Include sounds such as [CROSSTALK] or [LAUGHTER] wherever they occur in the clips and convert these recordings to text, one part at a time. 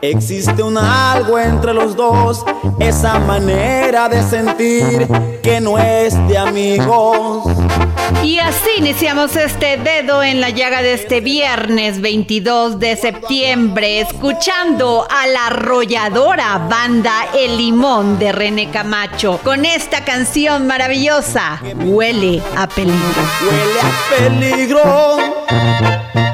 Existe un algo entre los dos, esa manera de sentir que no es de amigos. Y así iniciamos este dedo en la llaga de este viernes 22 de septiembre, escuchando a la arrolladora banda El Limón de René Camacho, con esta canción maravillosa, Huele a peligro. Huele a peligro.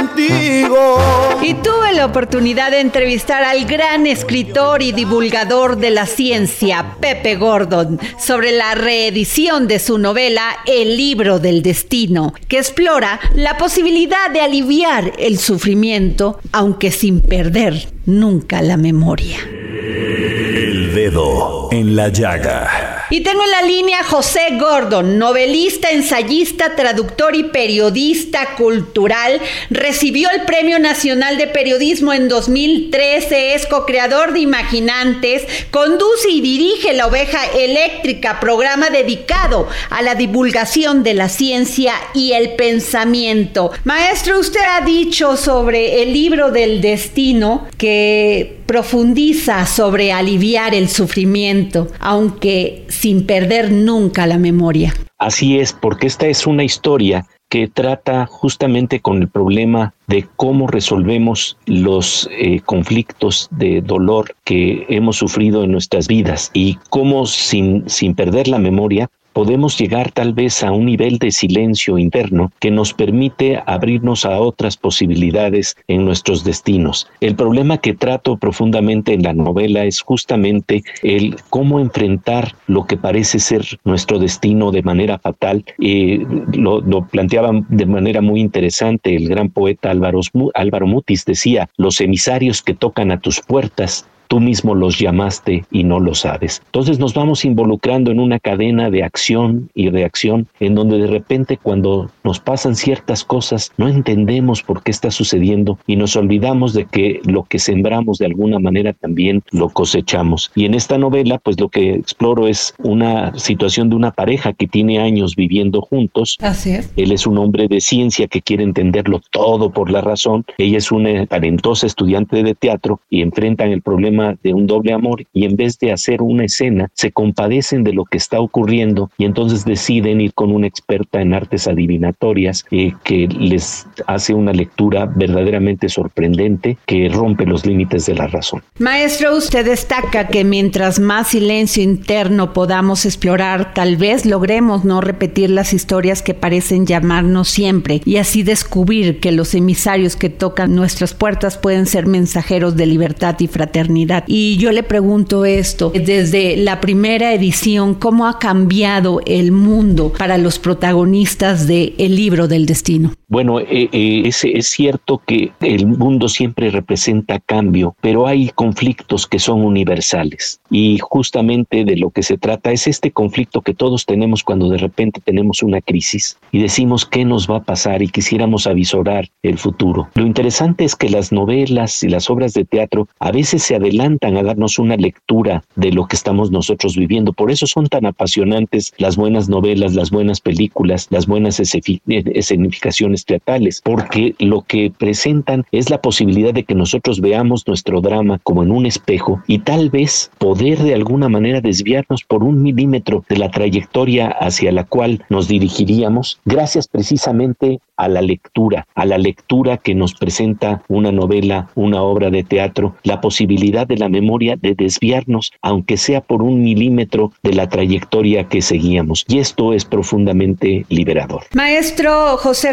Contigo. Y tuve la oportunidad de entrevistar al gran escritor y divulgador de la ciencia, Pepe Gordon, sobre la reedición de su novela El libro del destino, que explora la posibilidad de aliviar el sufrimiento, aunque sin perder nunca la memoria. El dedo en la llaga. Y tengo en la línea José Gordon, novelista, ensayista, traductor y periodista cultural. Recibió el Premio Nacional de Periodismo en 2013, es co-creador de Imaginantes, conduce y dirige La Oveja Eléctrica, programa dedicado a la divulgación de la ciencia y el pensamiento. Maestro, usted ha dicho sobre el libro del destino que profundiza sobre aliviar el sufrimiento, aunque sin perder nunca la memoria. Así es, porque esta es una historia que trata justamente con el problema de cómo resolvemos los eh, conflictos de dolor que hemos sufrido en nuestras vidas y cómo sin, sin perder la memoria podemos llegar tal vez a un nivel de silencio interno que nos permite abrirnos a otras posibilidades en nuestros destinos. El problema que trato profundamente en la novela es justamente el cómo enfrentar lo que parece ser nuestro destino de manera fatal. Eh, lo, planteaba de manera muy interesante el gran poeta Álvaro, Álvaro Mutis, decía, los emisarios que tocan a tus puertas tú mismo los llamaste y no lo sabes. Entonces nos vamos involucrando en una cadena de acción y reacción en donde de repente cuando nos pasan ciertas cosas no entendemos por qué está sucediendo y nos olvidamos de que lo que sembramos de alguna manera también lo cosechamos. Y en esta novela pues lo que exploro es una situación de una pareja que tiene años viviendo juntos. Así es. Él es un hombre de ciencia que quiere entenderlo todo por la razón. Ella es una talentosa estudiante de teatro y enfrentan el problema de un doble amor y en vez de hacer una escena se compadecen de lo que está ocurriendo y entonces deciden ir con una experta en artes adivinatorias eh, que les hace una lectura verdaderamente sorprendente que rompe los límites de la razón. Maestro, usted destaca que mientras más silencio interno podamos explorar, tal vez logremos no repetir las historias que parecen llamarnos siempre y así descubrir que los emisarios que tocan nuestras puertas pueden ser mensajeros de libertad y fraternidad. Y yo le pregunto esto, desde la primera edición, ¿cómo ha cambiado el mundo para los protagonistas de El libro del destino? Bueno, eh, eh, es, es cierto que el mundo siempre representa cambio, pero hay conflictos que son universales y justamente de lo que se trata es este conflicto que todos tenemos cuando de repente tenemos una crisis y decimos qué nos va a pasar y quisiéramos avisorar el futuro. Lo interesante es que las novelas y las obras de teatro a veces se adelantan a darnos una lectura de lo que estamos nosotros viviendo. Por eso son tan apasionantes las buenas novelas, las buenas películas, las buenas escenificaciones teatrales, porque lo que presentan es la posibilidad de que nosotros veamos nuestro drama como en un espejo y tal vez poder de alguna manera desviarnos por un milímetro de la trayectoria hacia la cual nos dirigiríamos, gracias precisamente a la lectura, a la lectura que nos presenta una novela, una obra de teatro, la posibilidad de la memoria de desviarnos, aunque sea por un milímetro de la trayectoria que seguíamos. Y esto es profundamente liberador. Maestro José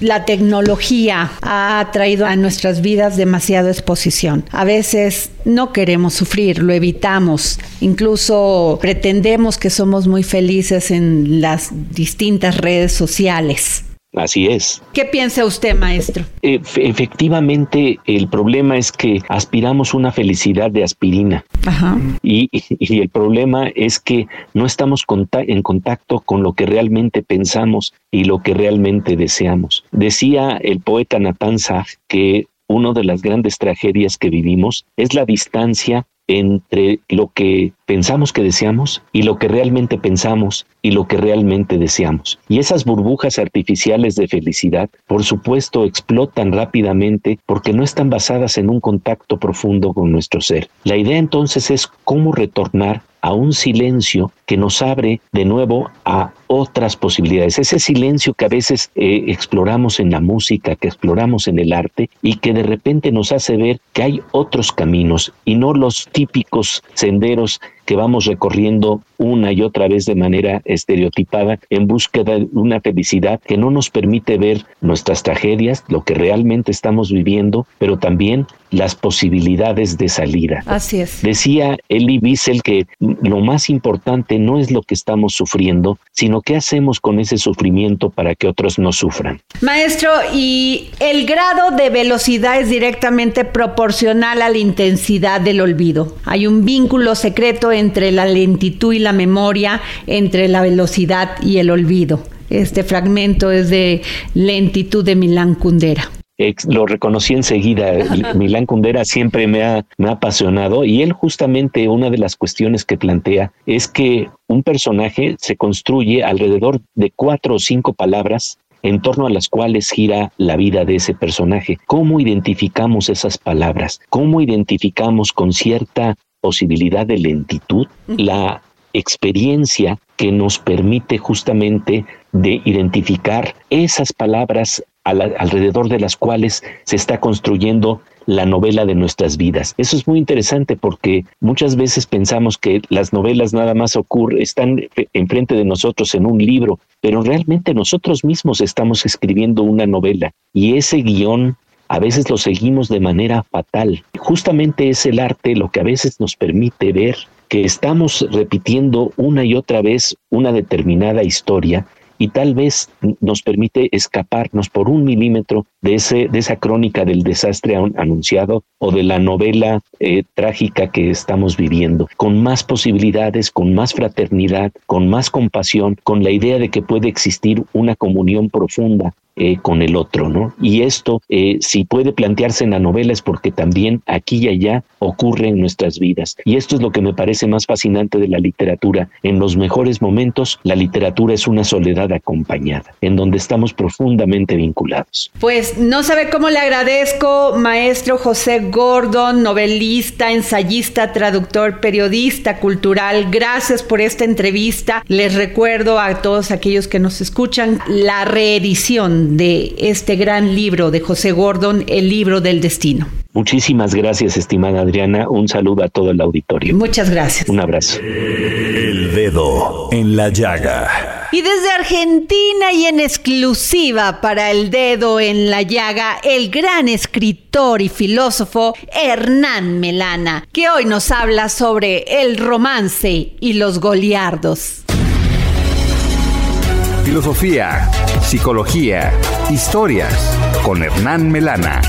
La tecnología ha traído a nuestras vidas demasiada exposición. A veces no queremos sufrir, lo evitamos, incluso pretendemos que somos muy felices en las distintas redes sociales. Así es. ¿Qué piensa usted, maestro? efectivamente, el problema es que aspiramos una felicidad de aspirina. Ajá. Y, y, el problema es que no estamos en contacto con lo que realmente pensamos y lo que realmente deseamos. Decía el poeta Nathan Sach que una de las grandes tragedias que vivimos es la distancia entre lo que pensamos que deseamos y lo que realmente pensamos y lo que realmente deseamos. Y esas burbujas artificiales de felicidad, por supuesto, explotan rápidamente porque no están basadas en un contacto profundo con nuestro ser. La idea entonces es cómo retornar a un silencio que nos abre de nuevo a otras posibilidades. Ese silencio que a veces eh, exploramos en la música, que exploramos en el arte y que de repente nos hace ver que hay otros caminos y no los típicos senderos que vamos recorriendo una y otra vez de manera estereotipada en búsqueda de una felicidad que no nos permite ver nuestras tragedias, lo que realmente estamos viviendo, pero también las posibilidades de salida. Así es. Decía Elie Wiesel que lo más importante no es lo que estamos sufriendo, sino qué hacemos con ese sufrimiento para que otros no sufran. Maestro, y el grado de velocidad es directamente proporcional a la intensidad del olvido. Hay un vínculo secreto entre la lentitud y la memoria, entre la velocidad y el olvido. Este fragmento es de Lentitud de Milán Kundera. Lo reconocí enseguida. [LAUGHS] Milán Kundera siempre me ha, me ha apasionado y él justamente una de las cuestiones que plantea es que un personaje se construye alrededor de cuatro o cinco palabras en torno a las cuales gira la vida de ese personaje. ¿Cómo identificamos esas palabras? ¿Cómo identificamos con cierta posibilidad de lentitud, la experiencia que nos permite justamente de identificar esas palabras alrededor de las cuales se está construyendo la novela de nuestras vidas. Eso es muy interesante porque muchas veces pensamos que las novelas nada más ocurren, están enfrente de nosotros en un libro, pero realmente nosotros mismos estamos escribiendo una novela y ese guion a veces lo seguimos de manera fatal. Justamente es el arte lo que a veces nos permite ver que estamos repitiendo una y otra vez una determinada historia y tal vez nos permite escaparnos por un milímetro de, ese, de esa crónica del desastre anunciado o de la novela eh, trágica que estamos viviendo, con más posibilidades, con más fraternidad, con más compasión, con la idea de que puede existir una comunión profunda eh, con el otro, ¿no? Y esto, eh, si puede plantearse en la novela, es porque también aquí y allá ocurre en nuestras vidas. Y esto es lo que me parece más fascinante de la literatura. En los mejores momentos, la literatura es una soledad acompañada, en donde estamos profundamente vinculados. Pues no sabe cómo le agradezco, maestro José Gordon, novelista, ensayista, traductor, periodista cultural. Gracias por esta entrevista. Les recuerdo a todos aquellos que nos escuchan la reedición de este gran libro de José Gordon, El libro del destino. Muchísimas gracias, estimada Adriana. Un saludo a todo el auditorio. Muchas gracias. Un abrazo. El dedo en la llaga. Y desde Argentina y en exclusiva para el dedo en la llaga, el gran escritor y filósofo Hernán Melana, que hoy nos habla sobre el romance y los goliardos. Filosofía, psicología, historias con Hernán Melana.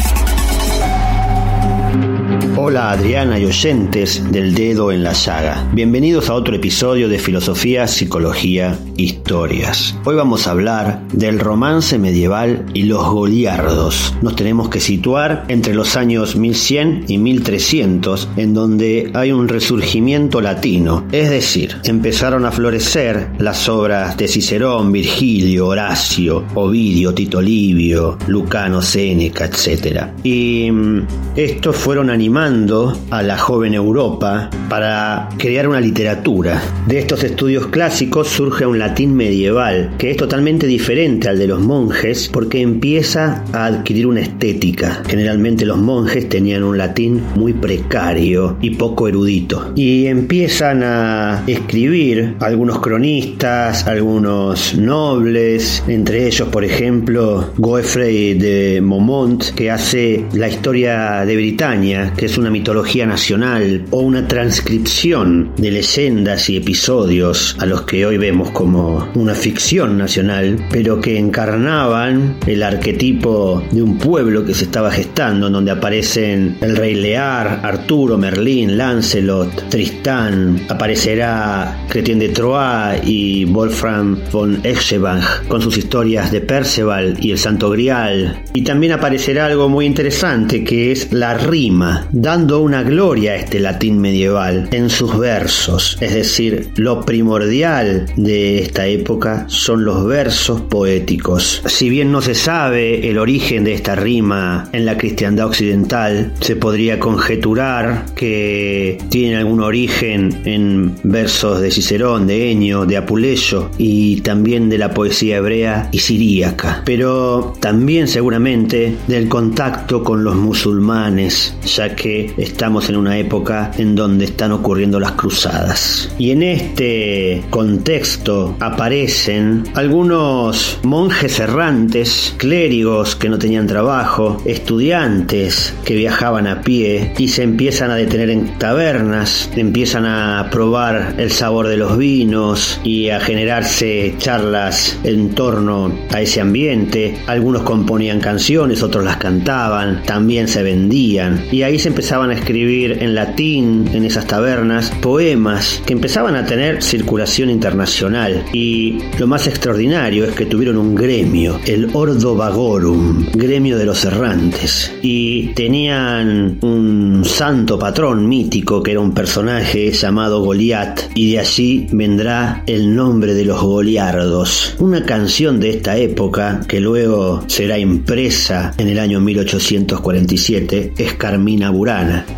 Hola Adriana y oyentes del dedo en la llaga. Bienvenidos a otro episodio de Filosofía, Psicología, Historias. Hoy vamos a hablar del romance medieval y los goliardos. Nos tenemos que situar entre los años 1100 y 1300, en donde hay un resurgimiento latino. Es decir, empezaron a florecer las obras de Cicerón, Virgilio, Horacio, Ovidio, Tito Livio, Lucano, Séneca, etc. Y mm, estos fueron animados a la joven Europa para crear una literatura. De estos estudios clásicos surge un latín medieval que es totalmente diferente al de los monjes porque empieza a adquirir una estética. Generalmente los monjes tenían un latín muy precario y poco erudito. Y empiezan a escribir algunos cronistas, algunos nobles, entre ellos por ejemplo Goeffrey de Momont que hace la historia de Britania, que es una mitología nacional o una transcripción de leyendas y episodios a los que hoy vemos como una ficción nacional, pero que encarnaban el arquetipo de un pueblo que se estaba gestando, en donde aparecen el rey Lear, Arturo, Merlín, Lancelot, Tristán, aparecerá Cretien de Troyes y Wolfram von Eschenbach con sus historias de Perceval y el Santo Grial. Y también aparecerá algo muy interesante que es la rima dando una gloria a este latín medieval en sus versos. Es decir, lo primordial de esta época son los versos poéticos. Si bien no se sabe el origen de esta rima en la cristiandad occidental, se podría conjeturar que tiene algún origen en versos de Cicerón, de Enio, de Apuleyo y también de la poesía hebrea y siríaca. Pero también seguramente del contacto con los musulmanes, ya que estamos en una época en donde están ocurriendo las cruzadas. Y en este contexto aparecen algunos monjes errantes, clérigos que no tenían trabajo, estudiantes que viajaban a pie y se empiezan a detener en tabernas, empiezan a probar el sabor de los vinos y a generarse charlas en torno a ese ambiente. Algunos componían canciones, otros las cantaban, también se vendían y ahí se empezaban a escribir en latín en esas tabernas poemas que empezaban a tener circulación internacional. Y lo más extraordinario es que tuvieron un gremio, el Ordo Vagorum, gremio de los errantes. Y tenían un santo patrón mítico que era un personaje llamado Goliat y de allí vendrá el nombre de los Goliardos, una canción de esta época que luego será impresa en el año 1847 es Carmina Burana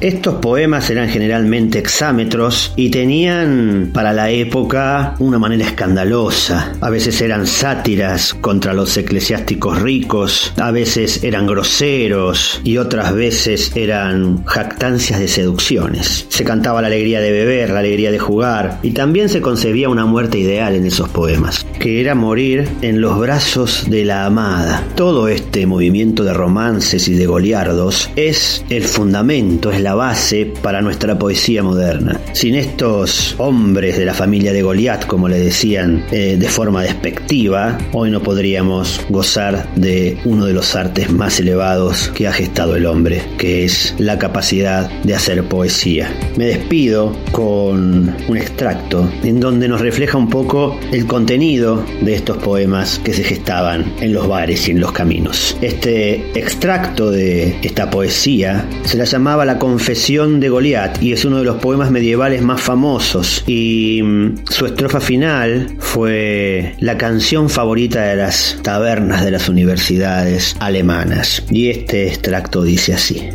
estos poemas eran generalmente exámetros y tenían para la época una manera escandalosa. A veces eran sátiras contra los eclesiásticos ricos, a veces eran groseros y otras veces eran jactancias de seducciones. Se cantaba la alegría de beber, la alegría de jugar y también se concebía una muerte ideal en esos poemas, que era morir en los brazos de la amada. Todo este movimiento de romances y de goliardos es el fundamento, es la base para nuestra poesía moderna. Sin estos hombres de la familia de Goliat, como le decían eh, de forma despectiva, hoy no podríamos gozar de uno de los artes más elevados que ha gestado el hombre, que es la capacidad de hacer poesía. Me despido con un extracto en donde nos refleja un poco el contenido de estos poemas que se gestaban en los bares y en los caminos. Este extracto de esta poesía se la llamaba la Confesión de Goliat y es uno de los poemas medievales más famosos y mm, su estrofa final fue la canción favorita de las tabernas de las universidades alemanas y este extracto dice así.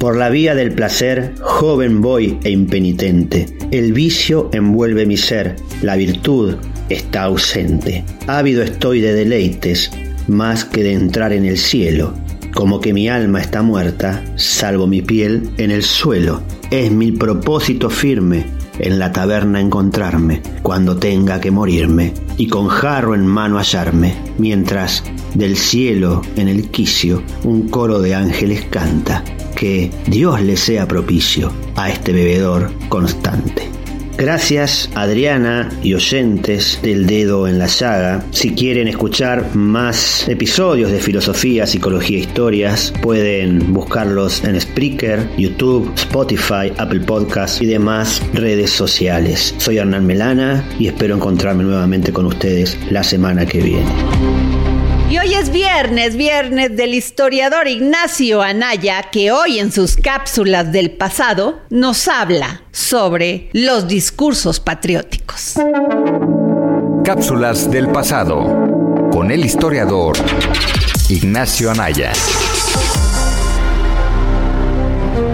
Por la vía del placer, joven voy e impenitente. El vicio envuelve mi ser, la virtud está ausente. Ávido estoy de deleites, más que de entrar en el cielo. Como que mi alma está muerta, salvo mi piel en el suelo. Es mi propósito firme en la taberna encontrarme cuando tenga que morirme y con jarro en mano hallarme, mientras del cielo en el quicio un coro de ángeles canta, que Dios le sea propicio a este bebedor constante. Gracias Adriana y oyentes del dedo en la llaga. Si quieren escuchar más episodios de filosofía, psicología, historias, pueden buscarlos en Spreaker, YouTube, Spotify, Apple Podcasts y demás redes sociales. Soy Hernán Melana y espero encontrarme nuevamente con ustedes la semana que viene. Y hoy es viernes, viernes del historiador Ignacio Anaya, que hoy en sus cápsulas del pasado nos habla sobre los discursos patrióticos. Cápsulas del pasado con el historiador Ignacio Anaya.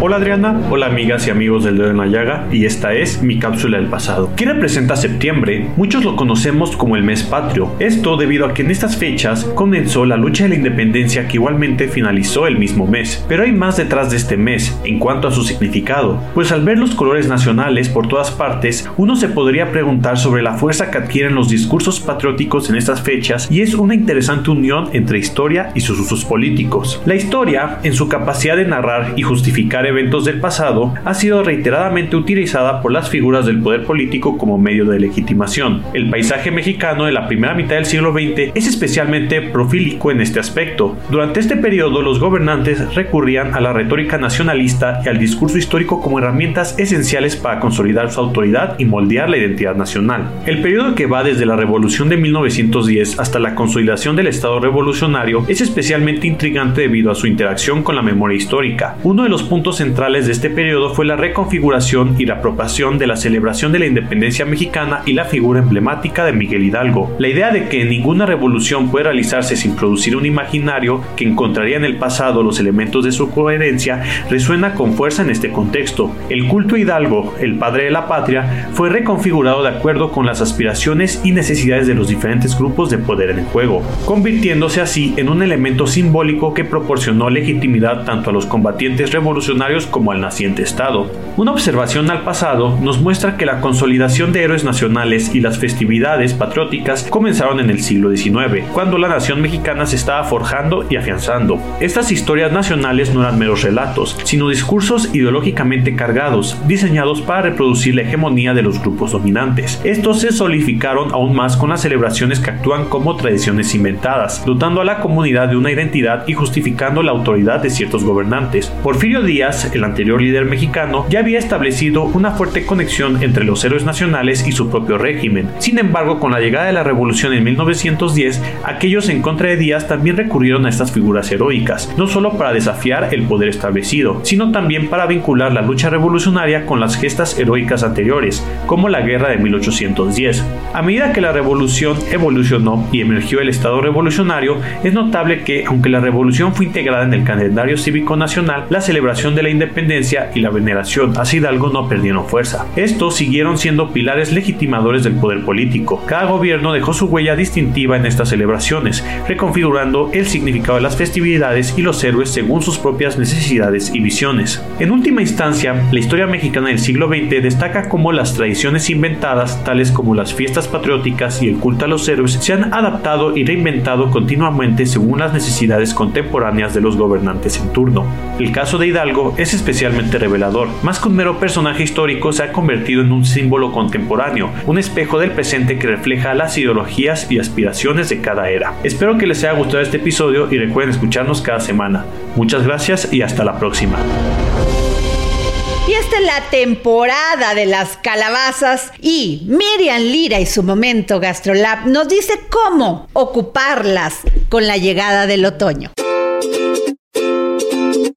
Hola Adriana, hola amigas y amigos del dedo en la llaga y esta es mi cápsula del pasado. ¿Qué representa septiembre? Muchos lo conocemos como el mes patrio. Esto debido a que en estas fechas comenzó la lucha de la independencia que igualmente finalizó el mismo mes. Pero hay más detrás de este mes en cuanto a su significado, pues al ver los colores nacionales por todas partes, uno se podría preguntar sobre la fuerza que adquieren los discursos patrióticos en estas fechas y es una interesante unión entre historia y sus usos políticos. La historia, en su capacidad de narrar y justificar eventos del pasado ha sido reiteradamente utilizada por las figuras del poder político como medio de legitimación. El paisaje mexicano de la primera mitad del siglo XX es especialmente profílico en este aspecto. Durante este periodo los gobernantes recurrían a la retórica nacionalista y al discurso histórico como herramientas esenciales para consolidar su autoridad y moldear la identidad nacional. El periodo que va desde la revolución de 1910 hasta la consolidación del Estado revolucionario es especialmente intrigante debido a su interacción con la memoria histórica. Uno de los puntos centrales de este periodo fue la reconfiguración y la apropiación de la celebración de la independencia mexicana y la figura emblemática de Miguel Hidalgo. La idea de que ninguna revolución puede realizarse sin producir un imaginario que encontraría en el pasado los elementos de su coherencia resuena con fuerza en este contexto. El culto Hidalgo, el padre de la patria, fue reconfigurado de acuerdo con las aspiraciones y necesidades de los diferentes grupos de poder en el juego, convirtiéndose así en un elemento simbólico que proporcionó legitimidad tanto a los combatientes revolucionarios como al naciente Estado. Una observación al pasado nos muestra que la consolidación de héroes nacionales y las festividades patrióticas comenzaron en el siglo XIX, cuando la nación mexicana se estaba forjando y afianzando. Estas historias nacionales no eran meros relatos, sino discursos ideológicamente cargados, diseñados para reproducir la hegemonía de los grupos dominantes. Estos se solidificaron aún más con las celebraciones que actúan como tradiciones inventadas, dotando a la comunidad de una identidad y justificando la autoridad de ciertos gobernantes. Porfirio Díaz el anterior líder mexicano, ya había establecido una fuerte conexión entre los héroes nacionales y su propio régimen. Sin embargo, con la llegada de la revolución en 1910, aquellos en contra de Díaz también recurrieron a estas figuras heroicas, no solo para desafiar el poder establecido, sino también para vincular la lucha revolucionaria con las gestas heroicas anteriores, como la guerra de 1810. A medida que la revolución evolucionó y emergió el Estado revolucionario, es notable que, aunque la revolución fue integrada en el calendario cívico nacional, la celebración de la independencia y la veneración a Hidalgo no perdieron fuerza. Estos siguieron siendo pilares legitimadores del poder político. Cada gobierno dejó su huella distintiva en estas celebraciones, reconfigurando el significado de las festividades y los héroes según sus propias necesidades y visiones. En última instancia, la historia mexicana del siglo XX destaca cómo las tradiciones inventadas, tales como las fiestas patrióticas y el culto a los héroes, se han adaptado y reinventado continuamente según las necesidades contemporáneas de los gobernantes en turno. El caso de Hidalgo es especialmente revelador. Más que un mero personaje histórico, se ha convertido en un símbolo contemporáneo, un espejo del presente que refleja las ideologías y aspiraciones de cada era. Espero que les haya gustado este episodio y recuerden escucharnos cada semana. Muchas gracias y hasta la próxima. Y esta es la temporada de las calabazas y Miriam Lira y su momento GastroLab nos dice cómo ocuparlas con la llegada del otoño.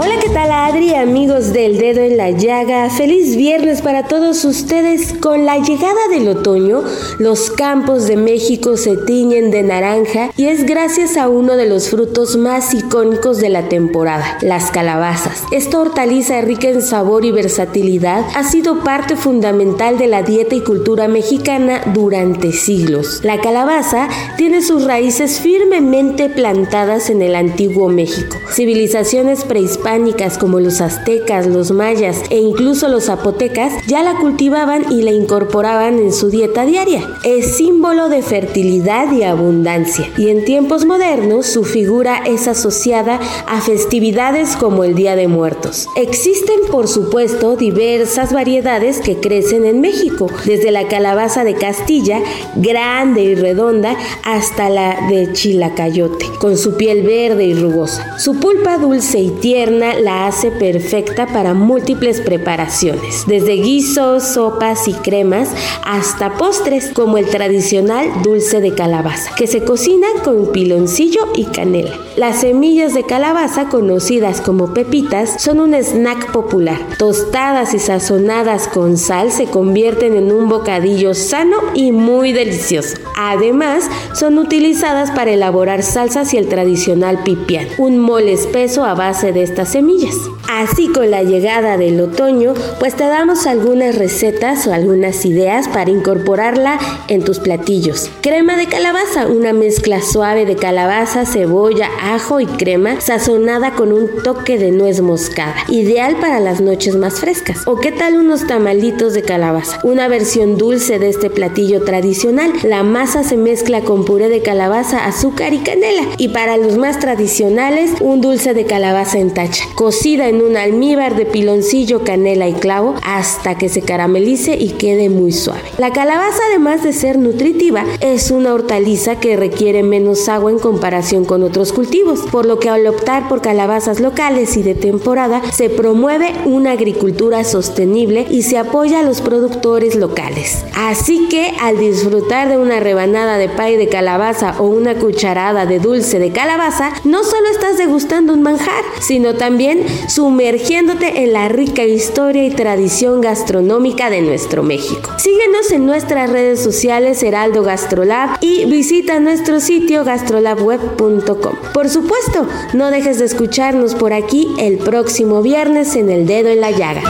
Hola, ¿qué tal Adri, amigos del dedo en la llaga? Feliz viernes para todos ustedes. Con la llegada del otoño, los campos de México se tiñen de naranja y es gracias a uno de los frutos más icónicos de la temporada, las calabazas. Esta hortaliza rica en sabor y versatilidad ha sido parte fundamental de la dieta y cultura mexicana durante siglos. La calabaza tiene sus raíces firmemente plantadas en el antiguo México. Civilizaciones prehispánicas como los aztecas, los mayas e incluso los zapotecas ya la cultivaban y la incorporaban en su dieta diaria. Es símbolo de fertilidad y abundancia y en tiempos modernos su figura es asociada a festividades como el Día de Muertos. Existen por supuesto diversas variedades que crecen en México, desde la calabaza de Castilla, grande y redonda, hasta la de Chilacayote, con su piel verde y rugosa. Su pulpa dulce y tierna la hace perfecta para múltiples preparaciones, desde guisos, sopas y cremas hasta postres como el tradicional dulce de calabaza, que se cocina con piloncillo y canela. Las semillas de calabaza, conocidas como pepitas, son un snack popular. Tostadas y sazonadas con sal se convierten en un bocadillo sano y muy delicioso. Además, son utilizadas para elaborar salsas y el tradicional pipián, un mole espeso a base de estas semillas. Así con la llegada del otoño, pues te damos algunas recetas o algunas ideas para incorporarla en tus platillos. Crema de calabaza, una mezcla suave de calabaza, cebolla, ajo y crema sazonada con un toque de nuez moscada, ideal para las noches más frescas. ¿O qué tal unos tamalitos de calabaza? Una versión dulce de este platillo tradicional. La masa se mezcla con puré de calabaza, azúcar y canela. Y para los más tradicionales, un dulce de calabaza en tacha, cocida en un almíbar de piloncillo, canela y clavo hasta que se caramelice y quede muy suave. La calabaza, además de ser nutritiva, es una hortaliza que requiere menos agua en comparación con otros cultivos, por lo que al optar por calabazas locales y de temporada, se promueve una agricultura sostenible y se apoya a los productores locales. Así que al disfrutar de una rebanada de pay de calabaza o una cucharada de dulce de calabaza, no solo estás degustando un manjar, sino también sumergiéndote en la rica historia y tradición gastronómica de nuestro México. Síguenos en nuestras redes sociales Heraldo Gastrolab y visita nuestro sitio gastrolabweb.com. Por supuesto, no dejes de escucharnos por aquí el próximo viernes en El Dedo en la Llaga.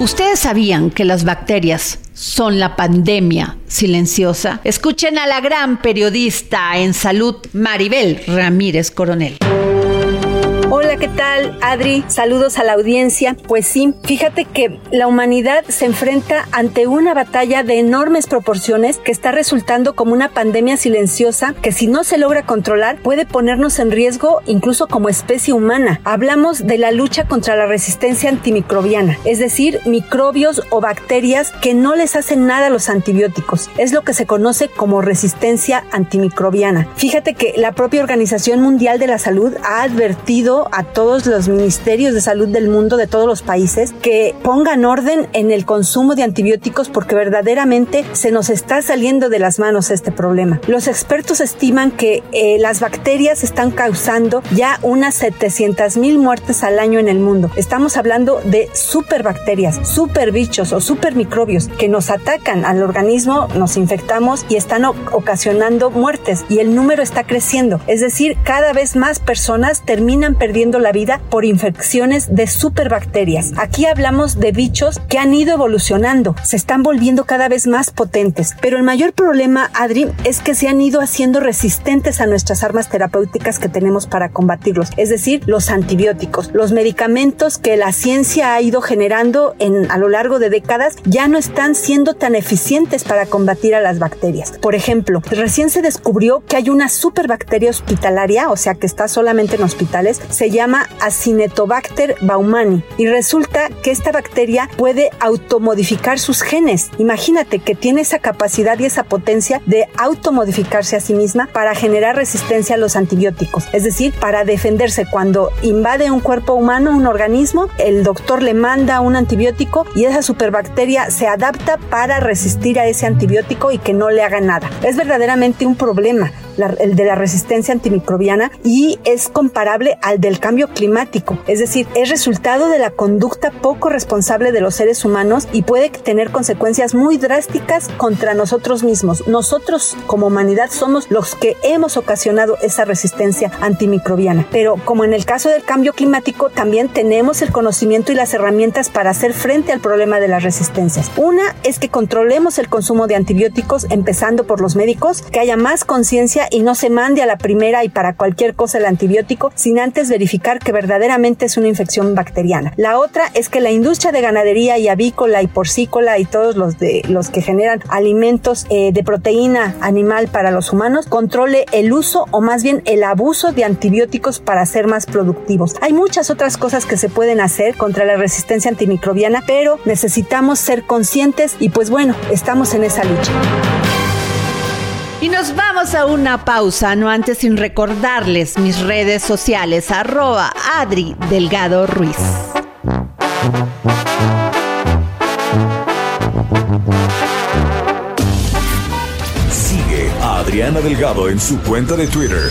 ¿Ustedes sabían que las bacterias son la pandemia silenciosa? Escuchen a la gran periodista en salud Maribel Ramírez Coronel. Hola, ¿qué tal, Adri? Saludos a la audiencia. Pues sí, fíjate que la humanidad se enfrenta ante una batalla de enormes proporciones que está resultando como una pandemia silenciosa que si no se logra controlar puede ponernos en riesgo incluso como especie humana. Hablamos de la lucha contra la resistencia antimicrobiana, es decir, microbios o bacterias que no les hacen nada a los antibióticos. Es lo que se conoce como resistencia antimicrobiana. Fíjate que la propia Organización Mundial de la Salud ha advertido a todos los ministerios de salud del mundo, de todos los países, que pongan orden en el consumo de antibióticos porque verdaderamente se nos está saliendo de las manos este problema. Los expertos estiman que eh, las bacterias están causando ya unas 700 mil muertes al año en el mundo. Estamos hablando de superbacterias, superbichos o supermicrobios que nos atacan al organismo, nos infectamos y están ocasionando muertes y el número está creciendo. Es decir, cada vez más personas terminan perdiendo perdiendo la vida por infecciones de superbacterias. Aquí hablamos de bichos que han ido evolucionando, se están volviendo cada vez más potentes, pero el mayor problema, Adri, es que se han ido haciendo resistentes a nuestras armas terapéuticas que tenemos para combatirlos, es decir, los antibióticos. Los medicamentos que la ciencia ha ido generando en, a lo largo de décadas ya no están siendo tan eficientes para combatir a las bacterias. Por ejemplo, recién se descubrió que hay una superbacteria hospitalaria, o sea que está solamente en hospitales, se llama Acinetobacter baumani y resulta que esta bacteria puede automodificar sus genes. Imagínate que tiene esa capacidad y esa potencia de automodificarse a sí misma para generar resistencia a los antibióticos, es decir, para defenderse cuando invade un cuerpo humano, un organismo, el doctor le manda un antibiótico y esa superbacteria se adapta para resistir a ese antibiótico y que no le haga nada. Es verdaderamente un problema el de la resistencia antimicrobiana y es comparable al del cambio climático, es decir, es resultado de la conducta poco responsable de los seres humanos y puede tener consecuencias muy drásticas contra nosotros mismos. Nosotros como humanidad somos los que hemos ocasionado esa resistencia antimicrobiana, pero como en el caso del cambio climático también tenemos el conocimiento y las herramientas para hacer frente al problema de las resistencias. Una es que controlemos el consumo de antibióticos empezando por los médicos, que haya más conciencia y no se mande a la primera y para cualquier cosa el antibiótico sin antes verificar que verdaderamente es una infección bacteriana. La otra es que la industria de ganadería y avícola y porcícola y todos los de los que generan alimentos eh, de proteína animal para los humanos controle el uso o más bien el abuso de antibióticos para ser más productivos. Hay muchas otras cosas que se pueden hacer contra la resistencia antimicrobiana, pero necesitamos ser conscientes y pues bueno, estamos en esa lucha. Y nos vamos a una pausa, no antes sin recordarles mis redes sociales, arroba Adri Delgado Ruiz. Sigue a Adriana Delgado en su cuenta de Twitter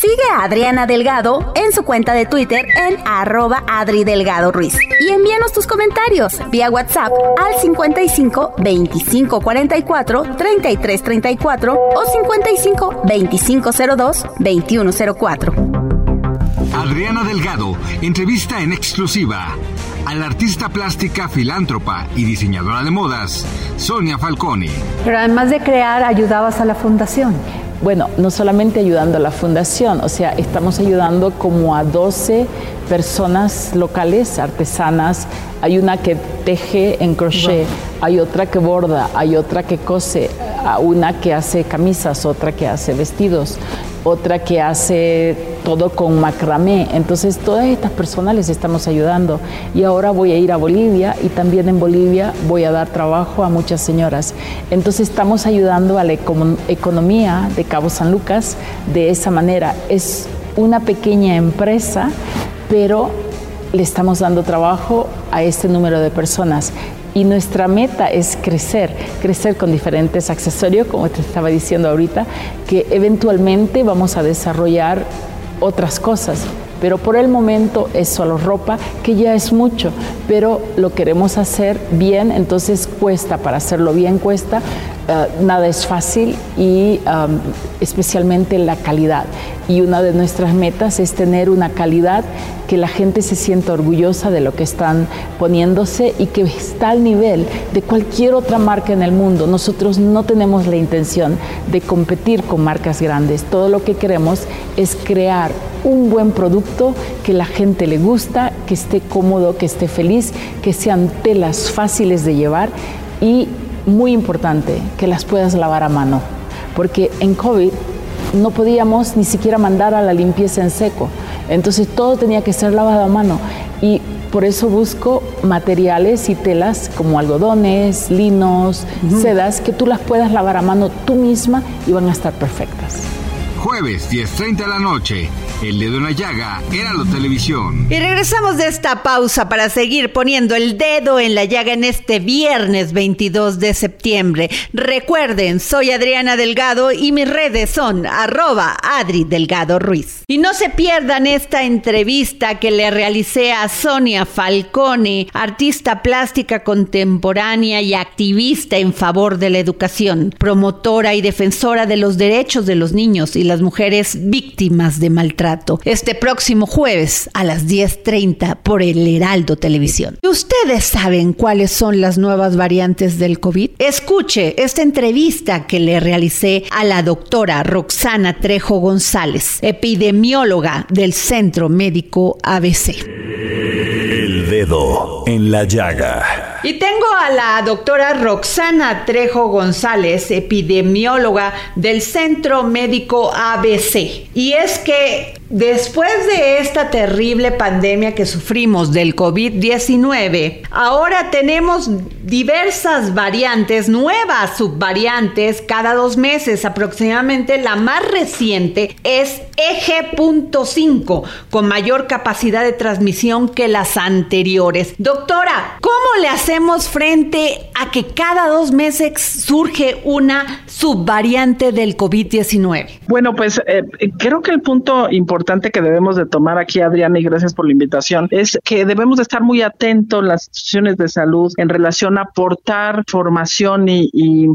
Sigue a Adriana Delgado en su cuenta de Twitter en arroba Adri Delgado Ruiz. Y envíanos tus comentarios vía WhatsApp al 55 25 44 33 34 o 55 25 02 21 04. Adriana Delgado entrevista en exclusiva a la artista plástica, filántropa y diseñadora de modas, Sonia Falconi. Pero además de crear, ayudabas a la fundación. Bueno, no solamente ayudando a la fundación, o sea, estamos ayudando como a 12 personas locales, artesanas. Hay una que teje en crochet, hay otra que borda, hay otra que cose, una que hace camisas, otra que hace vestidos, otra que hace todo con macramé. Entonces, todas estas personas les estamos ayudando. Y ahora voy a ir a Bolivia y también en Bolivia voy a dar trabajo a muchas señoras. Entonces, estamos ayudando a la economía de Cabo San Lucas de esa manera. Es una pequeña empresa, pero le estamos dando trabajo a este número de personas y nuestra meta es crecer, crecer con diferentes accesorios, como te estaba diciendo ahorita, que eventualmente vamos a desarrollar otras cosas. Pero por el momento es solo ropa, que ya es mucho, pero lo queremos hacer bien, entonces cuesta, para hacerlo bien cuesta, eh, nada es fácil y especialmente la calidad. Y una de nuestras metas es tener una calidad que la gente se sienta orgullosa de lo que están poniéndose y que está al nivel de cualquier otra marca en el mundo. Nosotros no tenemos la intención de competir con marcas grandes. Todo lo que queremos es crear un buen producto que la gente le gusta, que esté cómodo, que esté feliz, que sean telas fáciles de llevar y muy importante que las puedas lavar a mano, porque en COVID no podíamos ni siquiera mandar a la limpieza en seco, entonces todo tenía que ser lavado a mano. Y por eso busco materiales y telas como algodones, linos, sedas, que tú las puedas lavar a mano tú misma y van a estar perfectas. Jueves 10.30 de la noche, El Dedo en la Llaga, Heraldo Televisión. Y regresamos de esta pausa para seguir poniendo el dedo en la llaga en este viernes 22 de septiembre. Recuerden, soy Adriana Delgado y mis redes son arroba Adri Delgado Ruiz. Y no se pierdan esta entrevista que le realicé a Sonia Falcone, artista plástica contemporánea y activista en favor de la educación, promotora y defensora de los derechos de los niños y las mujeres víctimas de maltrato. Este próximo jueves a las 10.30 por el Heraldo Televisión. ¿Ustedes saben cuáles son las nuevas variantes del COVID? Escuche esta entrevista que le realicé a la doctora Roxana Trejo González, epidemióloga del Centro Médico ABC. El dedo en la llaga. Y tengo a la doctora Roxana Trejo González, epidemióloga del Centro Médico ABC. Y es que después de esta terrible pandemia que sufrimos del COVID-19, ahora tenemos diversas variantes, nuevas subvariantes cada dos meses aproximadamente. La más reciente es Eje.5, con mayor capacidad de transmisión que las anteriores. Doctora, ¿cómo le hacemos frente a que cada dos meses surge una subvariante del COVID-19? Bueno, pues eh, creo que el punto importante que debemos de tomar aquí, Adriana, y gracias por la invitación, es que debemos de estar muy atentos las instituciones de salud en relación a aportar formación y,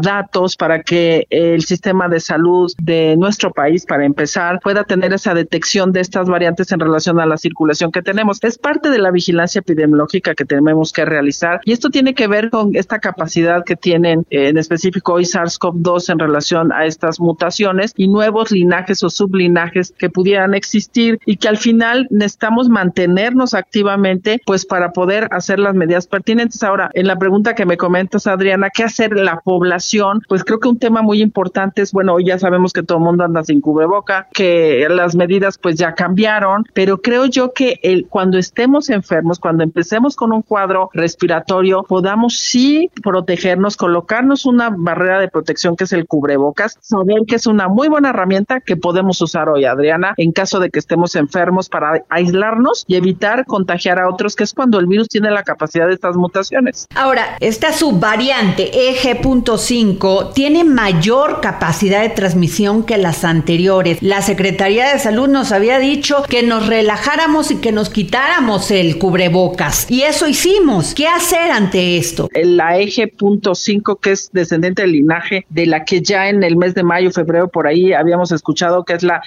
datos para que el sistema de salud de nuestro país, para empezar, pueda tener esa detección de estas variantes en relación a la circulación que tenemos. Es parte de la vigilancia epidemiológica que tenemos que realizar y esto tiene que ver con esta capacidad que tienen en específico hoy SARS-CoV-2 en relación a estas mutaciones y nuevos linajes o sublinajes que pudieran existir y que al final necesitamos mantenernos activamente pues para poder hacer las medidas pertinentes. Ahora, en la pregunta que me comentas, Adriana, ¿qué hacer la población? Pues creo que un tema muy importante es, bueno, ya sabemos que todo el mundo anda sin cubreboca, que las medidas pues ya cambiaron, pero creo yo que el, cuando estemos enfermos, cuando empecemos con un cuadro respiratorio, podamos sí protegernos, colocarnos una barrera de protección que es el cubrebocas, saber que es una muy buena herramienta que podemos usar hoy, Adriana, en caso de que estemos enfermos para aislarnos y evitar contagiar a otros, que es cuando el virus tiene la capacidad de estas mutaciones. Ahora, esta subvariante EG.5 tiene mayor capacidad de transmisión que las anteriores. La Secretaría de Salud nos había dicho que nos relajáramos y que nos quitáramos el cubrebocas. Y eso hicimos. ¿Qué hacer ante esto? La EG.5, que es descendiente del linaje de la que ya en el mes de mayo, febrero, por ahí habíamos escuchado que es la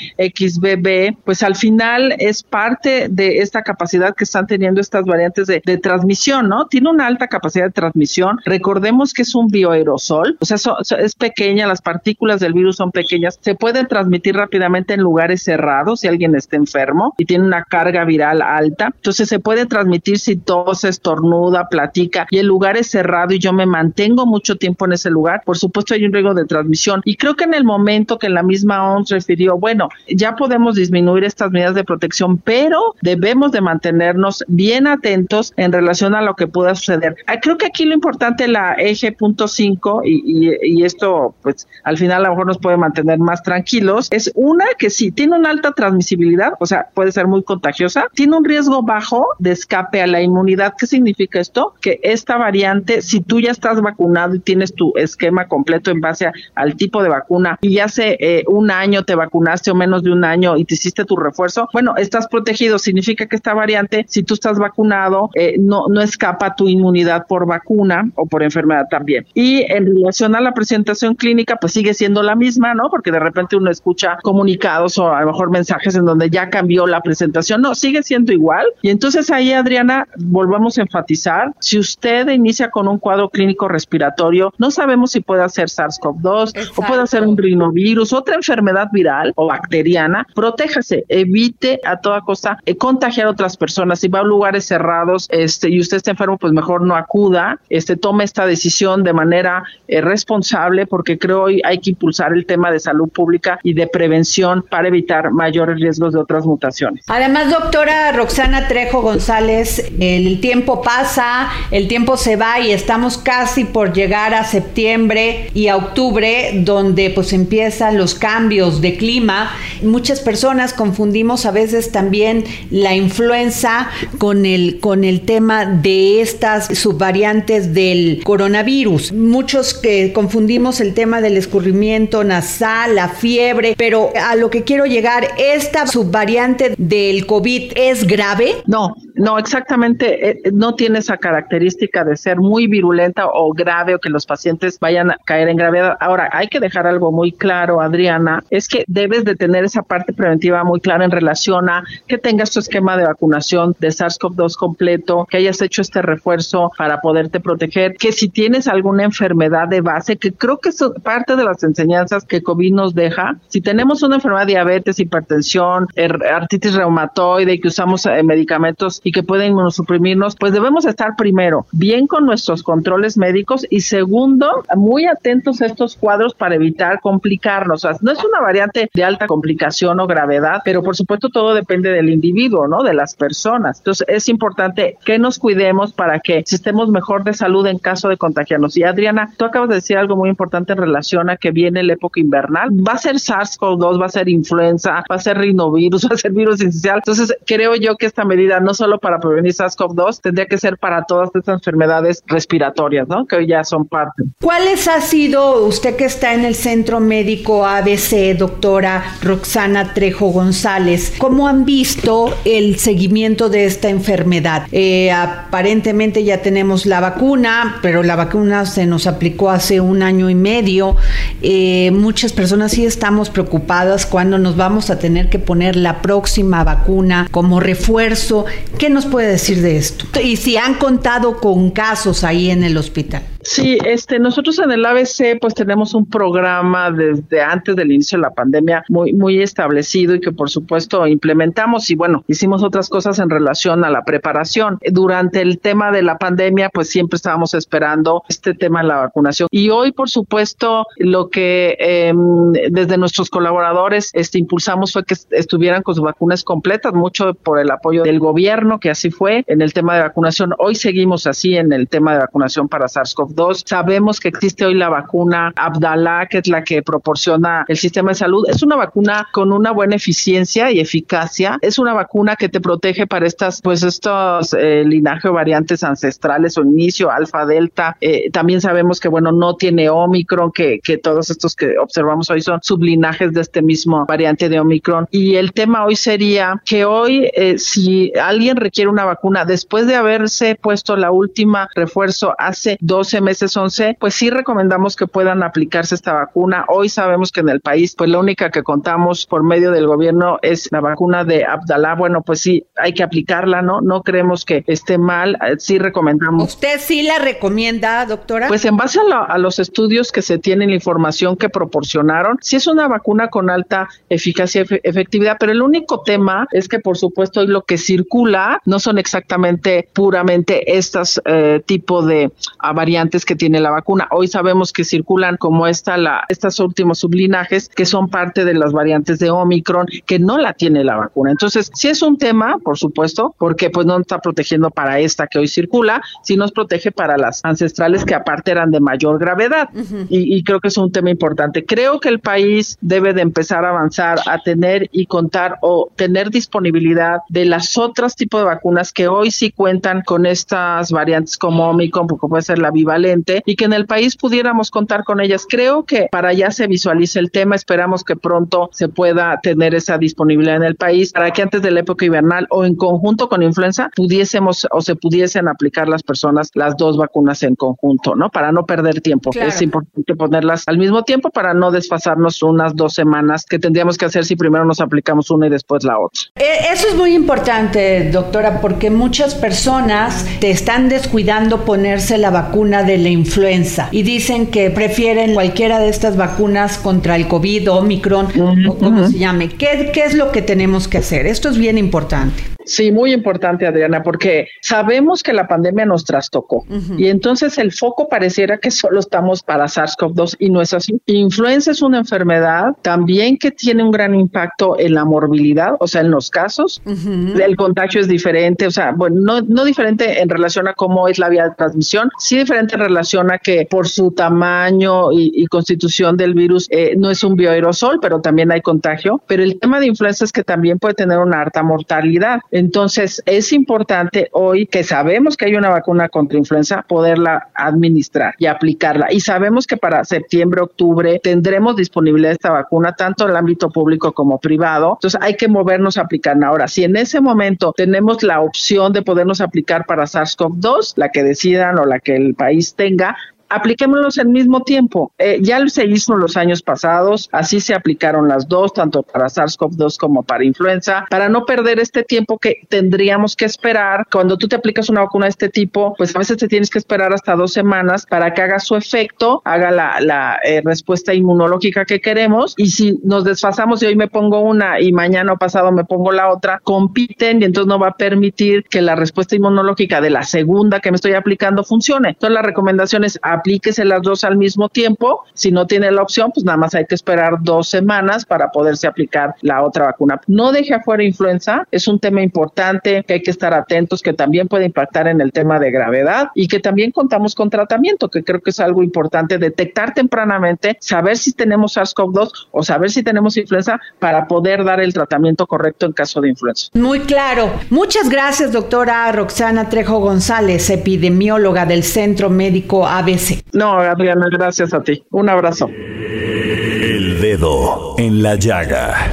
XBB, pues al final es parte de esta capacidad que están teniendo estas variantes de, de transmisión, ¿no? Tiene una alta capacidad de transmisión. Recordemos que es un bioaerosol, o sea, es pequeña, las partículas del virus son pequeñas, se pueden transmitir rápidamente en lugares cerrados si alguien está enfermo y tiene una carga viral alta. Entonces se puede transmitir si tose, estornuda, platica y el lugar es cerrado y yo me mantengo mucho tiempo en ese lugar, por supuesto hay un riesgo de transmisión. Y creo que en el momento que la misma OMS refirió, bueno, ya podemos disminuir estas medidas de protección, pero debemos de mantenernos bien atentos en relación a lo que pueda suceder. Ah, creo que aquí lo importante, la eje punto 5, y, y, esto pues al final a lo mejor nos puede mantener más tranquilos, es una que sí, tiene una alta transmisibilidad, o sea, puede ser muy contagiosa, tiene un riesgo bajo de escape a la inmunidad. ¿Qué significa esto? Que esta variante, si tú ya estás vacunado y tienes tu esquema completo en base al tipo de vacuna y hace eh, un año te vacunaste o menos de un año y te hiciste tu refuerzo, bueno, estás protegido. Significa que esta variante, si tú estás vacunado, eh, no, no escapa tu inmunidad por vacuna o por enfermedad también. Y en relación a la presentación clínica, pues sigue siendo la misma, ¿no? Porque de repente uno escucha comunicados o a lo mejor mensajes en donde ya cambió la presentación. No, sigue siendo igual. Y entonces ahí, Adriana, volvamos a enfatizar, si usted inicia con un cuadro clínico respiratorio, no sabemos si puede ser SARS-CoV-2 o puede ser un rinovirus, otra enfermedad viral o bacteriana, protéjase, evite a toda costa eh, contagiar a otras personas. Si va a lugares cerrados este, y usted está enfermo, pues mejor no acuda, este, tome esta decisión de manera eh, responsable porque creo hoy hay que impulsar el tema de salud pública y de prevención para evitar mayores riesgos de otras mutaciones. Además, doctora Roxana Trejo González, el tiempo pasa, el tiempo se va y estamos casi por llegar a septiembre y a octubre, donde pues empiezan los cambios de clima. Muchas personas confundimos a veces también la influenza con el, con el tema de estas subvariantes del coronavirus. Muchos que confundimos el tema del escurrimiento nasal, la fiebre, pero a lo que quiero llegar, ¿esta subvariante del COVID es grave? No, no, exactamente, eh, no tiene esa característica de ser muy virulenta o grave o que los pacientes vayan a caer en gravedad. Ahora, hay que dejar algo muy claro, Adriana, es que debes de tener esa parte preventiva muy clara en relación a que tengas tu esquema de vacunación de SARS-CoV-2 completo, que hayas hecho este refuerzo para poderte proteger, que si tienes alguna enfermedad de base, que creo que es parte de las enseñanzas que COVID nos deja, si tenemos una enfermedad de diabetes, hipertensión, er, artritis reumatoide que usamos eh, medicamentos y que pueden inmunosuprimirnos, pues debemos estar primero bien con nuestros controles médicos y segundo, muy atentos a estos cuadros para evitar complicarnos. no es una variante de alta complicación o gravedad, pero por supuesto todo depende del individuo, ¿no? De las personas. Entonces es importante que nos cuidemos para que estemos mejor de salud en caso de contagiarnos. Y Adriana, tú acabas de decir algo muy importante en relación a que viene la época invernal. Va a ser SARS-CoV-2, va a ser influenza, va a ser rinovirus, [LAUGHS] va a ser virus inicial. Entonces creo yo que esta medida no solo para prevenir SARS-CoV-2, tendría que ser para todas estas enfermedades respiratorias, ¿no? Que hoy ya son parte. ¿Cuáles ha sido, usted que está en el Centro Médico ABC, doctora Roxana Trejo González, cómo han visto el seguimiento de esta enfermedad? Eh, aparentemente ya tenemos la vacuna, pero la vacuna se nos aplicó hace un año y medio. Eh, muchas personas sí estamos preocupadas cuando nos vamos a tener que poner la próxima vacuna como refuerzo. ¿Qué nos puede decir de esto? Y si han contado con casos ahí en el hospital. Sí, este, nosotros en el ABC pues tenemos un programa desde antes del inicio de la pandemia muy, muy establecido y que por supuesto implementamos y bueno, hicimos otras cosas en relación a la preparación. Durante el tema de la pandemia pues siempre estábamos esperando este tema de la vacunación y hoy por supuesto lo que em, desde nuestros colaboradores este, impulsamos fue que estuvieran con sus vacunas completas, mucho por el apoyo del gobierno que así fue en el tema de vacunación. Hoy seguimos así en el tema de vacunación para SARS-CoV dos. Sabemos que existe hoy la vacuna Abdala, que es la que proporciona el sistema de salud. Es una vacuna con una buena eficiencia y eficacia. Es una vacuna que te protege para estas, pues estos eh, linaje o variantes ancestrales o inicio, alfa, delta. Eh, también sabemos que, bueno, no tiene Omicron, que, que todos estos que observamos hoy son sublinajes de este mismo variante de Omicron. Y el tema hoy sería que hoy, eh, si alguien requiere una vacuna, después de haberse puesto la última refuerzo hace 12 meses 11, pues sí recomendamos que puedan aplicarse esta vacuna. Hoy sabemos que en el país, pues la única que contamos por medio del gobierno es la vacuna de Abdalá. Bueno, pues sí, hay que aplicarla, ¿no? No creemos que esté mal, sí recomendamos. ¿Usted sí la recomienda, doctora? Pues en base a, los estudios que se tienen, la información que proporcionaron, sí es una vacuna con alta eficacia y efectividad, pero el único tema es que por supuesto hoy lo que circula no son exactamente puramente estas eh, tipo de variantes que tiene la vacuna. Hoy sabemos que circulan como esta la, estos últimos sublinajes que son parte de las variantes de Omicron que no la tiene la vacuna. Entonces, sí es un tema, por supuesto, porque pues no está protegiendo para esta que hoy circula, sí nos protege para las ancestrales que aparte eran de mayor gravedad. y, y creo que es un tema importante. Creo que el país debe de empezar a avanzar a tener y contar o tener disponibilidad de las otras tipos de vacunas que hoy sí cuentan con estas variantes como Omicron, porque puede ser la Vival y que en el país pudiéramos contar con ellas. Creo que para allá se visualice el tema, esperamos que pronto se pueda tener esa disponibilidad en el país para que antes de la época invernal o en conjunto con influenza pudiésemos o se pudiesen aplicar las personas las dos vacunas en conjunto, ¿no? Para no perder tiempo. Es importante ponerlas al mismo tiempo para no desfasarnos unas dos semanas que tendríamos que hacer si primero nos aplicamos una y después la otra. E, eso es muy importante, doctora, porque muchas personas te están descuidando ponerse la vacuna de de la influenza y dicen que prefieren cualquiera de estas vacunas contra el COVID, Omicron o como se llame. ¿Qué, ¿Qué es lo que tenemos que hacer? Esto es bien importante. Sí, muy importante, Adriana, porque sabemos que la pandemia nos trastocó y entonces el foco pareciera que solo estamos para SARS-CoV-2 y no es así. Influenza es una enfermedad también que tiene un gran impacto en la morbilidad, o sea, en los casos. El contagio es diferente, o sea, bueno, no, no diferente en relación a cómo es la vía de transmisión, sí diferente en relación a que por su tamaño y, constitución del virus eh, no es un bioaerosol, pero también hay contagio. Pero el tema de influenza es que también puede tener una alta mortalidad. Entonces, es importante hoy que sabemos que hay una vacuna contra influenza, poderla administrar y aplicarla. Y sabemos que para septiembre, octubre tendremos disponibilidad esta vacuna, tanto en el ámbito público como privado. Entonces, hay que movernos a aplicarla. Ahora, si en ese momento tenemos la opción de podernos aplicar para SARS-CoV-2, la que decidan o la que el país tenga, apliquémoslos al mismo tiempo. Eh, ya se hizo los años pasados, así se aplicaron las dos, tanto para SARS-CoV-2 como para influenza, para no perder este tiempo que tendríamos que esperar. Cuando tú te aplicas una vacuna de este tipo, pues a veces te tienes que esperar hasta dos semanas para que haga su efecto, haga la, eh, respuesta inmunológica que queremos. Y si nos desfasamos y hoy me pongo una y mañana o pasado me pongo la otra, compiten y entonces no va a permitir que la respuesta inmunológica de la segunda que me estoy aplicando funcione. Entonces la recomendación es aplíquese las dos al mismo tiempo. Si no tiene la opción, pues nada más hay que esperar dos semanas para poderse aplicar la otra vacuna. No deje afuera influenza, es un tema importante que hay que estar atentos, que también puede impactar en el tema de gravedad y que también contamos con tratamiento, que creo que es algo importante, detectar tempranamente, saber si tenemos SARS-CoV-2 o saber si tenemos influenza para poder dar el tratamiento correcto en caso de influenza. Muy claro. Muchas gracias, doctora Roxana Trejo González, epidemióloga del Centro Médico ABC. No, Adriana, gracias a ti. Un abrazo. El dedo en la llaga.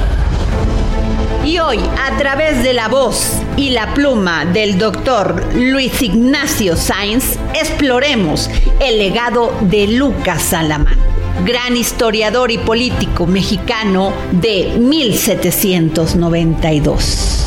Y hoy, a través de la voz y la pluma del doctor Luis Ignacio Sainz, exploremos el legado de Lucas Salamán, gran historiador y político mexicano de 1792.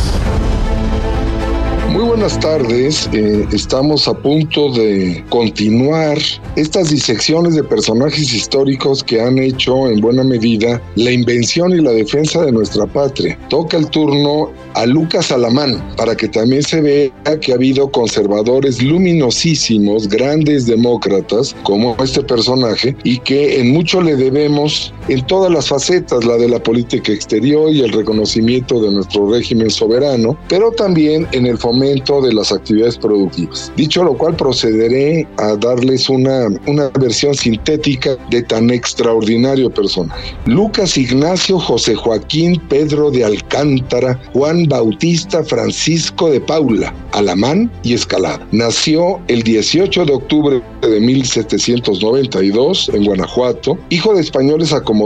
Muy buenas tardes, eh, estamos a punto de continuar estas disecciones de personajes históricos que han hecho en buena medida la invención y la defensa de nuestra patria. Toca el turno a Lucas Alamán para que también se vea que ha habido conservadores luminosísimos, grandes demócratas como este personaje y que en mucho le debemos en todas las facetas, la de la política exterior y el reconocimiento de nuestro régimen soberano, pero también en el fomento de las actividades productivas. Dicho lo cual, procederé a darles una, una versión sintética de tan extraordinario personaje. Lucas Ignacio José Joaquín Pedro de Alcántara, Juan Bautista Francisco de Paula, Alamán y Escalada. Nació el 18 de octubre de 1792 en Guanajuato, hijo de españoles acomodados,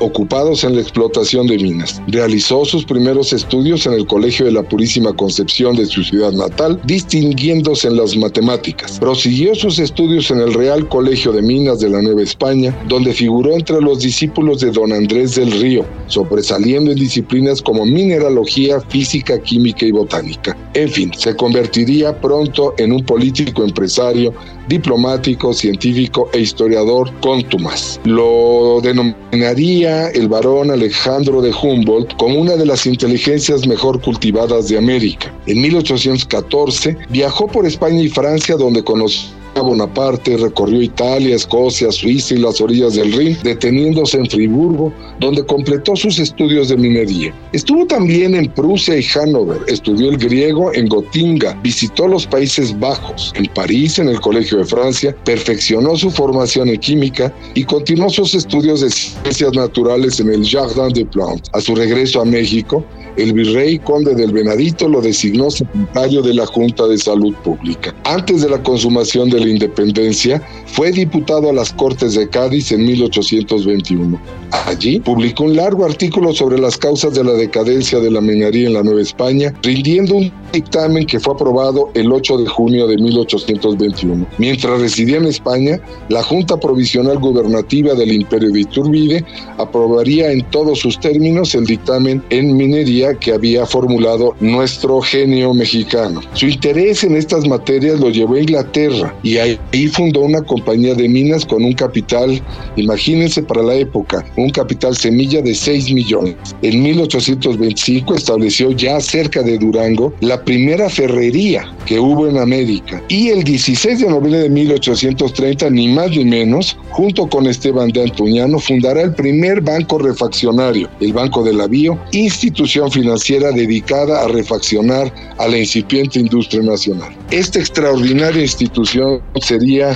ocupados en la explotación de minas. Realizó sus primeros estudios en el Colegio de la Purísima Concepción de su ciudad natal, distinguiéndose en las matemáticas. Prosiguió sus estudios en el Real Colegio de Minas de la Nueva España, donde figuró entre los discípulos de don Andrés del Río, sobresaliendo en disciplinas como mineralogía, física, química y botánica. En fin, se convertiría pronto en un político empresario, diplomático, científico e historiador contumaz. Lo denominaría el varón Alejandro de Humboldt como una de las inteligencias mejor cultivadas de América. En 1814 viajó por España y Francia donde conoció Bonaparte recorrió Italia, Escocia, Suiza y las orillas del Rin, deteniéndose en Friburgo, donde completó sus estudios de minería. Estuvo también en Prusia y Hannover, estudió el griego en Gotinga, visitó los Países Bajos, en París, en el Colegio de Francia, perfeccionó su formación en química y continuó sus estudios de ciencias naturales en el Jardin des Plantes. A su regreso a México, el virrey conde del Venadito lo designó secretario de la Junta de Salud Pública. Antes de la consumación de la independencia, fue diputado a las Cortes de Cádiz en 1821. Allí publicó un largo artículo sobre las causas de la decadencia de la minería en la Nueva España, rindiendo un dictamen que fue aprobado el 8 de junio de 1821. Mientras residía en España, la Junta Provisional Gubernativa del Imperio de Iturbide aprobaría en todos sus términos el dictamen en minería que había formulado nuestro genio mexicano. Su interés en estas materias lo llevó a Inglaterra y ahí fundó una compañía de minas con un capital, imagínense para la época, un capital semilla de 6 millones. En 1825 estableció ya cerca de Durango la primera ferrería que hubo en América. Y el 16 de noviembre de 1830, ni más ni menos, junto con Esteban de Antuñano, fundará el primer banco refaccionario, el Banco del Avío, institución financiera dedicada a refaccionar a la incipiente industria nacional. Esta extraordinaria institución sería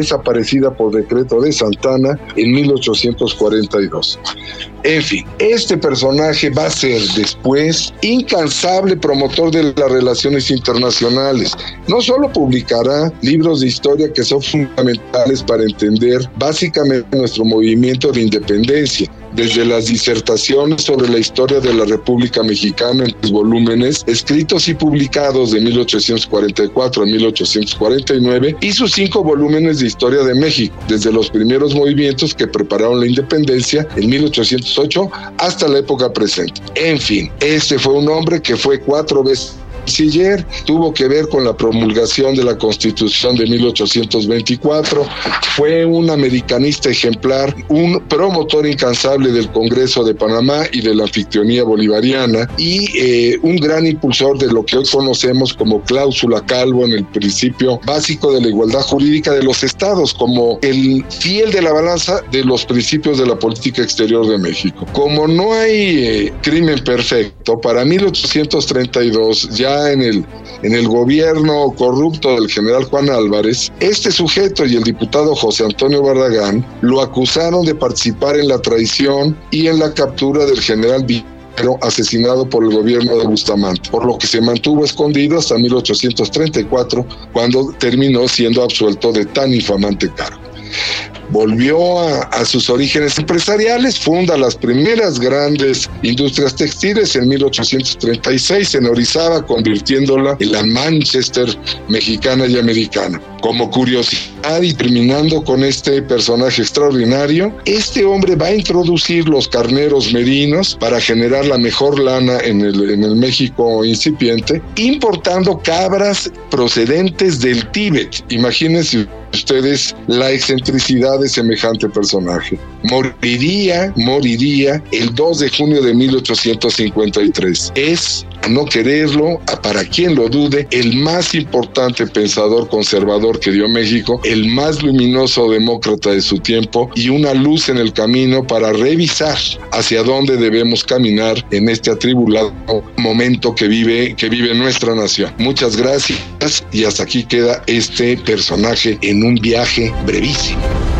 desaparecida por decreto de Santana en 1842. En fin, este personaje va a ser después incansable promotor de las relaciones internacionales. No solo publicará libros de historia que son fundamentales para entender básicamente nuestro movimiento de independencia, desde las disertaciones sobre la historia de la República Mexicana en tres volúmenes, escritos y publicados de 1844 a 1849, y sus cinco volúmenes de historia de México, desde los primeros movimientos que prepararon la independencia en 1808 hasta la época presente. En fin, este fue un hombre que fue cuatro veces canciller, tuvo que ver con la promulgación de la Constitución de 1824, fue un americanista ejemplar, un promotor incansable del Congreso de Panamá y de la anfictionía bolivariana y eh, un gran impulsor de lo que hoy conocemos como cláusula calvo en el principio básico de la igualdad jurídica de los estados, como el fiel de la balanza de los principios de la política exterior de México. Como no hay eh, crimen perfecto, para 1832 ya en el, en el gobierno corrupto del general Juan Álvarez, este sujeto y el diputado José Antonio Barragán lo acusaron de participar en la traición y en la captura del general asesinado por el gobierno de Bustamante, por lo que se mantuvo escondido hasta 1834, cuando terminó siendo absuelto de tan infamante cargo volvió a, sus orígenes empresariales, funda las primeras grandes industrias textiles en 1836 en Orizaba, convirtiéndola en la Manchester mexicana y americana. Como curiosidad y terminando con este personaje extraordinario, este hombre va a introducir los carneros merinos para generar la mejor lana en el, en el México incipiente, importando cabras procedentes del Tíbet. Imagínense ustedes la excentricidad de semejante personaje. Moriría, moriría el 2 de junio de 1853. Es, no quererlo, a para quien lo dude, el más importante pensador conservador que dio México, el más luminoso demócrata de su tiempo y una luz en el camino para revisar hacia dónde debemos caminar en este atribulado momento que vive, que vive nuestra nación. Muchas gracias y hasta aquí queda este personaje en un viaje brevísimo.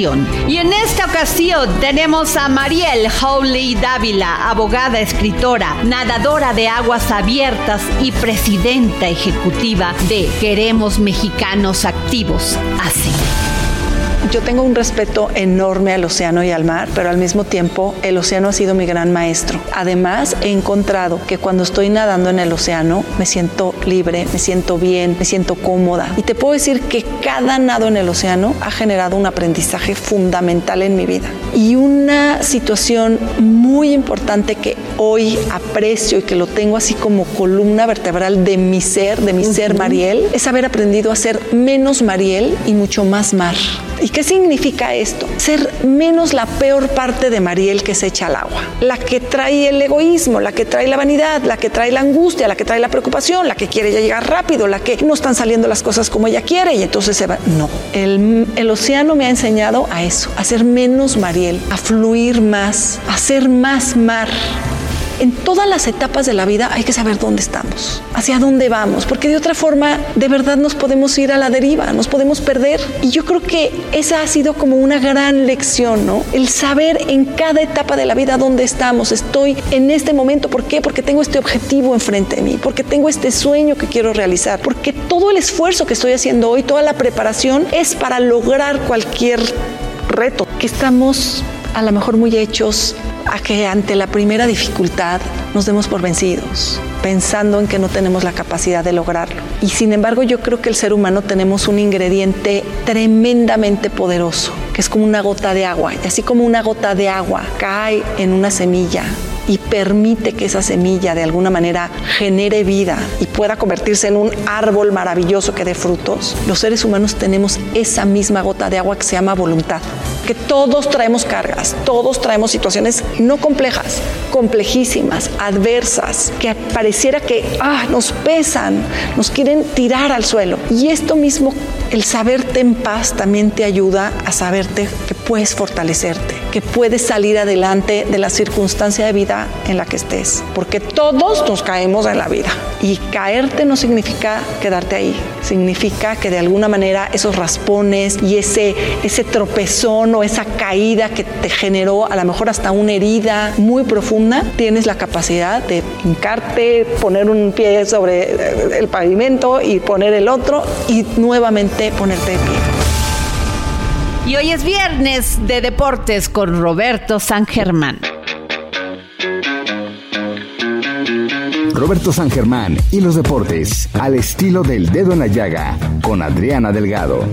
Y en esta ocasión tenemos a Mariel Howley Dávila, abogada, escritora, nadadora de aguas abiertas y presidenta ejecutiva de Queremos Mexicanos Activos. Así. Yo tengo un respeto enorme al océano y al mar, pero al mismo tiempo el océano ha sido mi gran maestro. Además, he encontrado que cuando estoy nadando en el océano me siento libre, me siento bien, me siento cómoda. Y te puedo decir que cada nado en el océano ha generado un aprendizaje fundamental en mi vida. Y una situación muy importante que hoy aprecio y que lo tengo así como columna vertebral de mi ser, de mi ser Mariel, es haber aprendido a ser menos Mariel y mucho más mar. ¿Y qué significa esto? Ser menos la peor parte de Mariel que se echa al agua. La que trae el egoísmo, la que trae la vanidad, la que trae la angustia, la que trae la preocupación, la que quiere ya llegar rápido, la que no están saliendo las cosas como ella quiere y entonces se va. No, el, el océano me ha enseñado a eso, a ser menos Mariel, a fluir más, a ser más mar en todas las etapas de la vida hay que saber dónde estamos, hacia dónde vamos, porque de otra forma de verdad nos podemos ir a la deriva, nos podemos perder. Y yo creo que esa ha sido como una gran lección, ¿no? El saber en cada etapa de la vida dónde estamos. Estoy en este momento, ¿por qué? Porque tengo este objetivo enfrente de mí, porque tengo este sueño que quiero realizar, porque todo el esfuerzo que estoy haciendo hoy, toda la preparación es para lograr cualquier reto que estamos a lo mejor muy hechos a que ante la primera dificultad nos demos por vencidos, pensando en que no tenemos la capacidad de lograrlo. Y sin embargo yo creo que el ser humano tenemos un ingrediente tremendamente poderoso, que es como una gota de agua. Y así como una gota de agua cae en una semilla y permite que esa semilla de alguna manera genere vida y pueda convertirse en un árbol maravilloso que dé frutos, los seres humanos tenemos esa misma gota de agua que se llama voluntad. Que todos traemos cargas, todos traemos situaciones no complejas, complejísimas, adversas, que pareciera que ah, nos pesan, nos quieren tirar al suelo. Y esto mismo, el saberte en paz, también te ayuda a saberte que puedes fortalecerte que puedes salir adelante de la circunstancia de vida en la que estés, porque todos nos caemos en la vida. Y caerte no significa quedarte ahí, significa que de alguna manera esos raspones y ese, ese tropezón o esa caída que te generó a lo mejor hasta una herida muy profunda, tienes la capacidad de hincarte, poner un pie sobre el pavimento y poner el otro y nuevamente ponerte de pie. Y hoy es viernes de deportes con Roberto San Germán. Roberto San Germán y los deportes al estilo del dedo en la llaga con Adriana Delgado.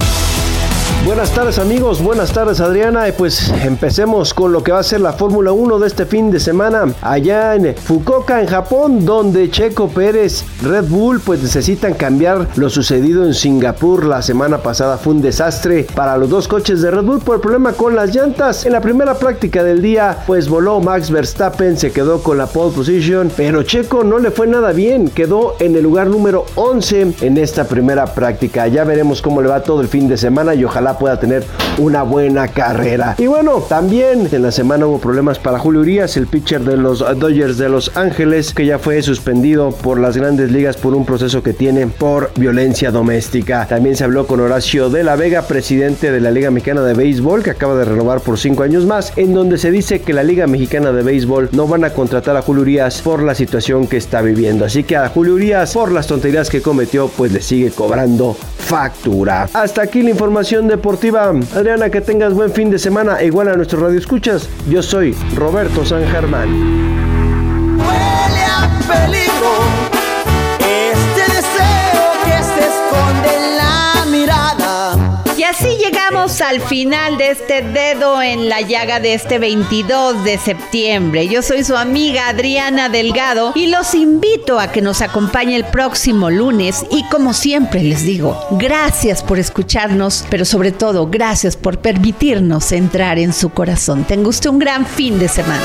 Buenas tardes amigos, buenas tardes Adriana. Pues empecemos con lo que va a ser la Fórmula 1 de este fin de semana allá en Fukuoka, en Japón, donde Checo Pérez, Red Bull, pues necesitan cambiar lo sucedido en Singapur la semana pasada. Fue un desastre para los dos coches de Red Bull por el problema con las llantas. En la primera práctica del día, pues voló Max Verstappen, se quedó con la pole position, pero Checo no le fue nada bien, quedó en el lugar número 11 en esta primera práctica. Ya veremos cómo le va todo el fin de semana y ojalá pueda tener una buena carrera. Y bueno, también en la semana hubo problemas para Julio Urias, el pitcher de los Dodgers de Los Ángeles, que ya fue suspendido por las grandes ligas por un proceso que tiene por violencia doméstica. También se habló con Horacio de la Vega, presidente de la Liga Mexicana de Béisbol, que acaba de renovar por cinco años más, en donde se dice que la Liga Mexicana de Béisbol no van a contratar a Julio Urias por la situación que está viviendo. Así que a Julio Urias, por las tonterías que cometió, pues le sigue cobrando factura. Hasta aquí la información de Adriana, que tengas buen fin de semana. Igual a nuestro radio escuchas. Yo soy Roberto San Germán. Así llegamos al final de este dedo en la llaga de este 22 de septiembre. Yo soy su amiga Adriana Delgado y los invito a que nos acompañe el próximo lunes y como siempre les digo, gracias por escucharnos, pero sobre todo gracias por permitirnos entrar en su corazón. Tenga usted un gran fin de semana.